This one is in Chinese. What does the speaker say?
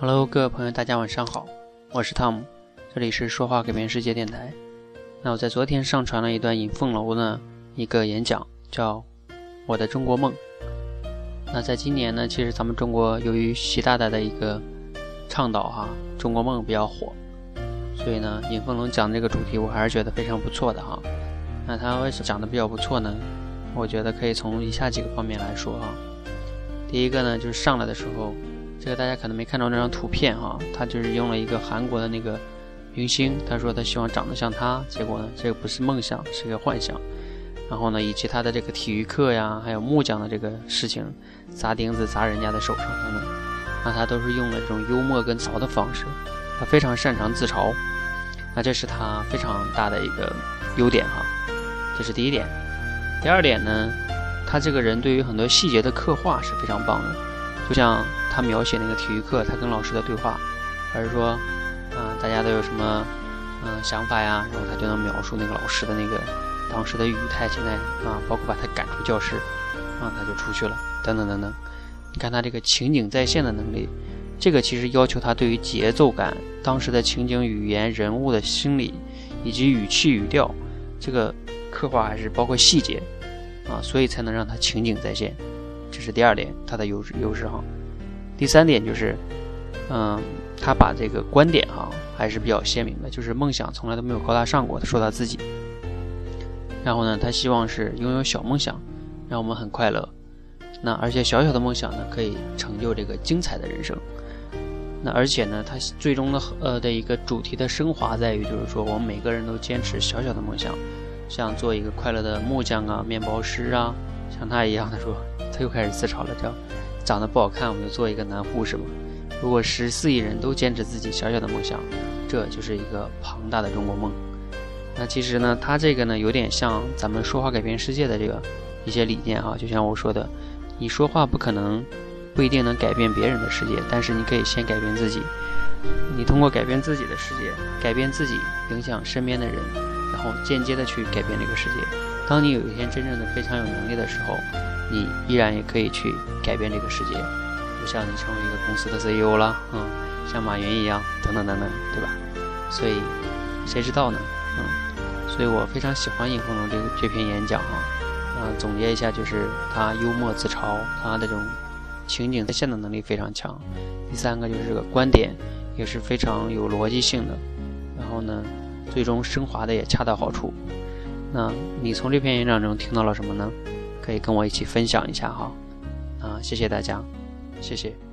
Hello，各位朋友，大家晚上好，我是汤姆，这里是说话改变世界电台。那我在昨天上传了一段尹凤楼的一个演讲，叫《我的中国梦》。那在今年呢，其实咱们中国由于习大大的一个倡导哈，中国梦比较火，所以呢，尹凤龙讲这个主题，我还是觉得非常不错的哈。那他为什么讲的比较不错呢？我觉得可以从以下几个方面来说哈。第一个呢，就是上来的时候。这个大家可能没看到那张图片哈，他就是用了一个韩国的那个明星，他说他希望长得像他，结果呢，这个不是梦想，是个幻想。然后呢，以及他的这个体育课呀，还有木匠的这个事情，砸钉子砸人家的手上等等，那他都是用了这种幽默跟嘲的方式，他非常擅长自嘲，那这是他非常大的一个优点哈，这是第一点。第二点呢，他这个人对于很多细节的刻画是非常棒的，就像。他描写那个体育课，他跟老师的对话，还是说，啊，大家都有什么，嗯，想法呀？然后他就能描述那个老师的那个当时的语态，现在啊，包括把他赶出教室，啊，他就出去了，等等等等。你看他这个情景再现的能力，这个其实要求他对于节奏感、当时的情景语言、人物的心理以及语气语调，这个刻画还是包括细节，啊，所以才能让他情景再现。这是第二点，他的优势优势哈。第三点就是，嗯，他把这个观点哈还是比较鲜明的，就是梦想从来都没有高大上过。他说他自己，然后呢，他希望是拥有小梦想，让我们很快乐。那而且小小的梦想呢，可以成就这个精彩的人生。那而且呢，他最终的呃的一个主题的升华在于，就是说我们每个人都坚持小小的梦想，像做一个快乐的木匠啊、面包师啊，像他一样。他说他又开始自嘲了，叫。长得不好看，我们就做一个男护士嘛。如果十四亿人都坚持自己小小的梦想，这就是一个庞大的中国梦。那其实呢，他这个呢有点像咱们说话改变世界的这个一些理念哈。就像我说的，你说话不可能不一定能改变别人的世界，但是你可以先改变自己。你通过改变自己的世界，改变自己，影响身边的人，然后间接的去改变这个世界。当你有一天真正的非常有能力的时候。你依然也可以去改变这个世界，就像你成为一个公司的 CEO 了，嗯，像马云一样，等等等等，对吧？所以谁知道呢？嗯，所以我非常喜欢尹凤龙这个这篇演讲啊，啊，总结一下就是他幽默自嘲，他这种情景再现的能力非常强。第三个就是这个观点也是非常有逻辑性的，然后呢，最终升华的也恰到好处。那你从这篇演讲中听到了什么呢？可以跟我一起分享一下哈，啊，谢谢大家，谢谢。